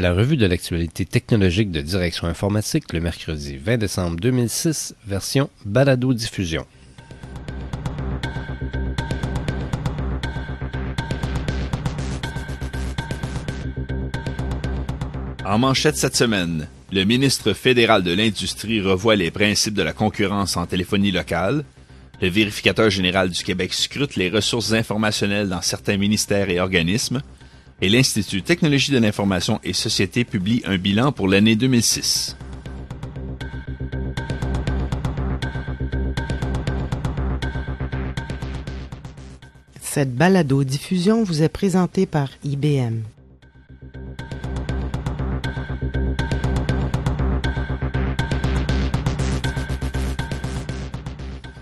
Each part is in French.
La revue de l'actualité technologique de Direction informatique le mercredi 20 décembre 2006, version balado-diffusion. En manchette cette semaine, le ministre fédéral de l'Industrie revoit les principes de la concurrence en téléphonie locale. Le vérificateur général du Québec scrute les ressources informationnelles dans certains ministères et organismes et l'Institut Technologie de l'information et société publie un bilan pour l'année 2006. Cette balado-diffusion vous est présentée par IBM.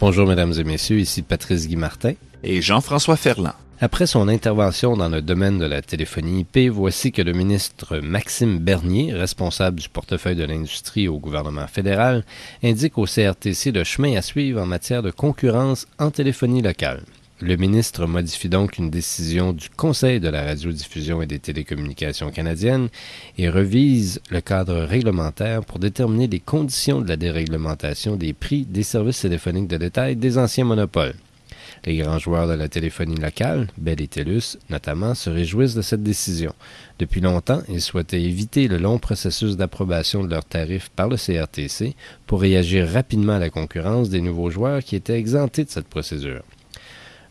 Bonjour mesdames et messieurs, ici Patrice Guy Martin et Jean-François Ferland. Après son intervention dans le domaine de la téléphonie IP, voici que le ministre Maxime Bernier, responsable du portefeuille de l'industrie au gouvernement fédéral, indique au CRTC le chemin à suivre en matière de concurrence en téléphonie locale. Le ministre modifie donc une décision du Conseil de la radiodiffusion et des télécommunications canadiennes et revise le cadre réglementaire pour déterminer les conditions de la déréglementation des prix des services téléphoniques de détail des anciens monopoles. Les grands joueurs de la téléphonie locale, Bell et TELUS notamment, se réjouissent de cette décision. Depuis longtemps, ils souhaitaient éviter le long processus d'approbation de leurs tarifs par le CRTC pour réagir rapidement à la concurrence des nouveaux joueurs qui étaient exemptés de cette procédure.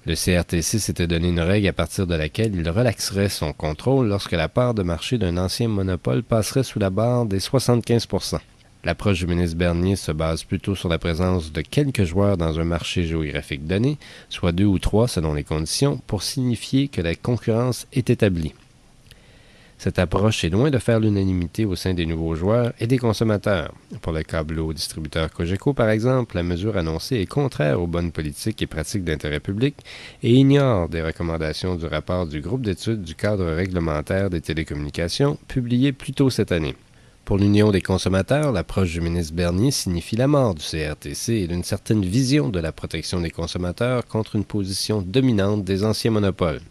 Le CRTC s'était donné une règle à partir de laquelle il relaxerait son contrôle lorsque la part de marché d'un ancien monopole passerait sous la barre des 75 L'approche du ministre Bernier se base plutôt sur la présence de quelques joueurs dans un marché géographique donné, soit deux ou trois selon les conditions, pour signifier que la concurrence est établie. Cette approche est loin de faire l'unanimité au sein des nouveaux joueurs et des consommateurs. Pour le câbleau distributeur Cogeco, par exemple, la mesure annoncée est contraire aux bonnes politiques et pratiques d'intérêt public et ignore des recommandations du rapport du groupe d'études du cadre réglementaire des télécommunications publié plus tôt cette année. Pour l'Union des consommateurs, l'approche du ministre Bernier signifie la mort du CRTC et d'une certaine vision de la protection des consommateurs contre une position dominante des anciens monopoles.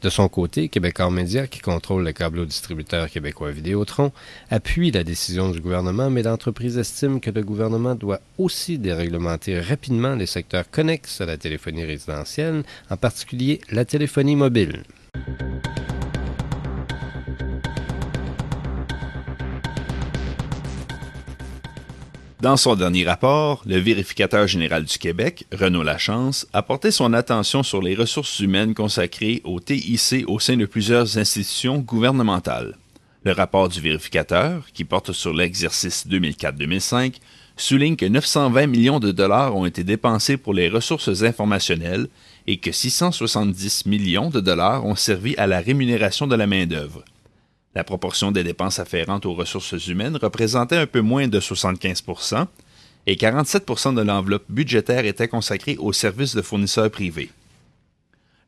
De son côté, Québecor Média, qui contrôle le câble distributeur québécois Vidéotron, appuie la décision du gouvernement, mais l'entreprise estime que le gouvernement doit aussi déréglementer rapidement les secteurs connexes à la téléphonie résidentielle, en particulier la téléphonie mobile. Dans son dernier rapport, le vérificateur général du Québec, Renaud Lachance, a porté son attention sur les ressources humaines consacrées au TIC au sein de plusieurs institutions gouvernementales. Le rapport du vérificateur, qui porte sur l'exercice 2004-2005, souligne que 920 millions de dollars ont été dépensés pour les ressources informationnelles et que 670 millions de dollars ont servi à la rémunération de la main-d'œuvre. La proportion des dépenses afférentes aux ressources humaines représentait un peu moins de 75% et 47% de l'enveloppe budgétaire était consacrée aux services de fournisseurs privés.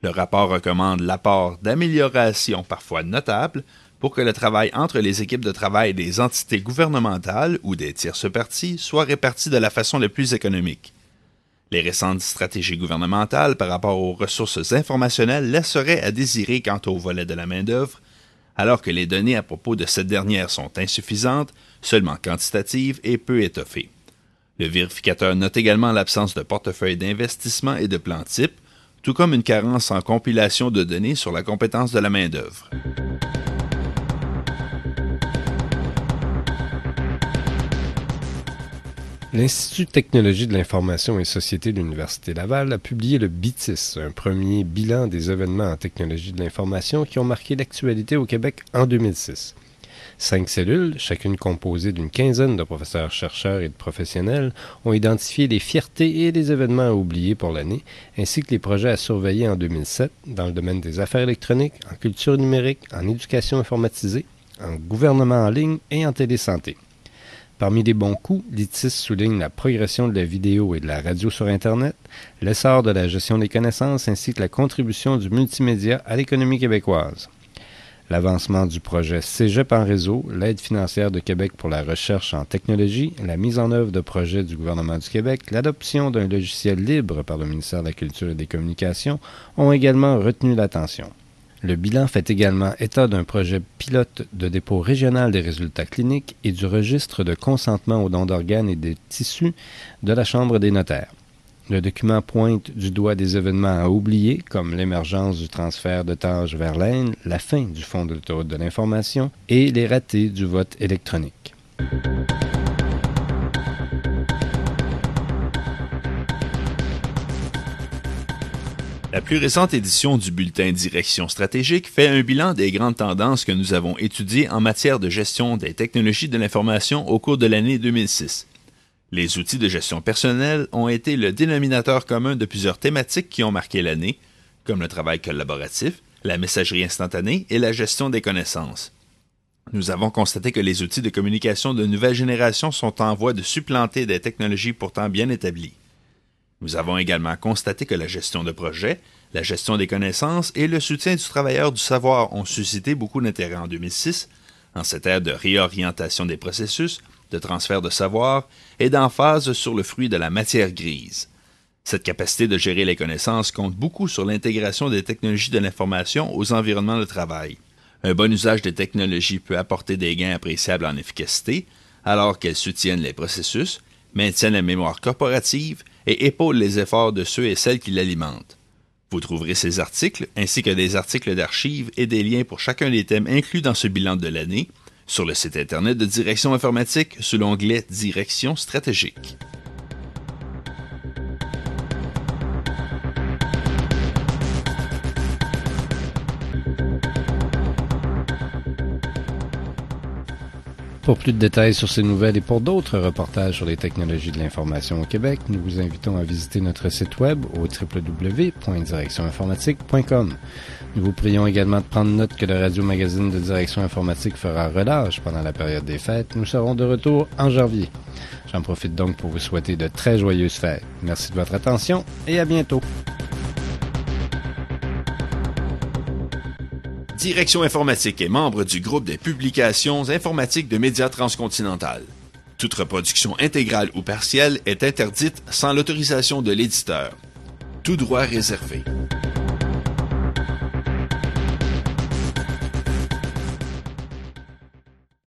Le rapport recommande l'apport d'améliorations parfois notables pour que le travail entre les équipes de travail des entités gouvernementales ou des tierces parties soit réparti de la façon la plus économique. Les récentes stratégies gouvernementales par rapport aux ressources informationnelles laisseraient à désirer quant au volet de la main-d'œuvre, alors que les données à propos de cette dernière sont insuffisantes, seulement quantitatives et peu étoffées. Le vérificateur note également l'absence de portefeuille d'investissement et de plans type, tout comme une carence en compilation de données sur la compétence de la main-d'œuvre. L'Institut de technologie de l'information et société de l'Université Laval a publié le BITIS, un premier bilan des événements en technologie de l'information qui ont marqué l'actualité au Québec en 2006. Cinq cellules, chacune composée d'une quinzaine de professeurs, chercheurs et de professionnels, ont identifié les fiertés et les événements à oublier pour l'année, ainsi que les projets à surveiller en 2007 dans le domaine des affaires électroniques, en culture numérique, en éducation informatisée, en gouvernement en ligne et en télésanté. Parmi les bons coups, l'ITIS souligne la progression de la vidéo et de la radio sur Internet, l'essor de la gestion des connaissances ainsi que la contribution du multimédia à l'économie québécoise. L'avancement du projet Cégep en réseau, l'aide financière de Québec pour la recherche en technologie, la mise en œuvre de projets du gouvernement du Québec, l'adoption d'un logiciel libre par le ministère de la Culture et des Communications ont également retenu l'attention. Le bilan fait également état d'un projet pilote de dépôt régional des résultats cliniques et du registre de consentement aux dons d'organes et des tissus de la Chambre des notaires. Le document pointe du doigt des événements à oublier, comme l'émergence du transfert de tâches vers l'Inde, la fin du Fonds de l'autoroute de l'information et les ratés du vote électronique. La plus récente édition du bulletin Direction stratégique fait un bilan des grandes tendances que nous avons étudiées en matière de gestion des technologies de l'information au cours de l'année 2006. Les outils de gestion personnelle ont été le dénominateur commun de plusieurs thématiques qui ont marqué l'année, comme le travail collaboratif, la messagerie instantanée et la gestion des connaissances. Nous avons constaté que les outils de communication de nouvelle génération sont en voie de supplanter des technologies pourtant bien établies. Nous avons également constaté que la gestion de projet, la gestion des connaissances et le soutien du travailleur du savoir ont suscité beaucoup d'intérêt en 2006, en cette ère de réorientation des processus, de transfert de savoir et d'emphase sur le fruit de la matière grise. Cette capacité de gérer les connaissances compte beaucoup sur l'intégration des technologies de l'information aux environnements de travail. Un bon usage des technologies peut apporter des gains appréciables en efficacité, alors qu'elles soutiennent les processus, maintiennent la mémoire corporative et épaule les efforts de ceux et celles qui l'alimentent. Vous trouverez ces articles, ainsi que des articles d'archives et des liens pour chacun des thèmes inclus dans ce bilan de l'année, sur le site Internet de Direction informatique sous l'onglet Direction stratégique. Pour plus de détails sur ces nouvelles et pour d'autres reportages sur les technologies de l'information au Québec, nous vous invitons à visiter notre site web au www.directioninformatique.com. Nous vous prions également de prendre note que le radio-magazine de Direction Informatique fera relâche pendant la période des fêtes. Nous serons de retour en janvier. J'en profite donc pour vous souhaiter de très joyeuses fêtes. Merci de votre attention et à bientôt. Direction informatique est membre du groupe des publications informatiques de médias transcontinental. Toute reproduction intégrale ou partielle est interdite sans l'autorisation de l'éditeur. Tout droit réservé.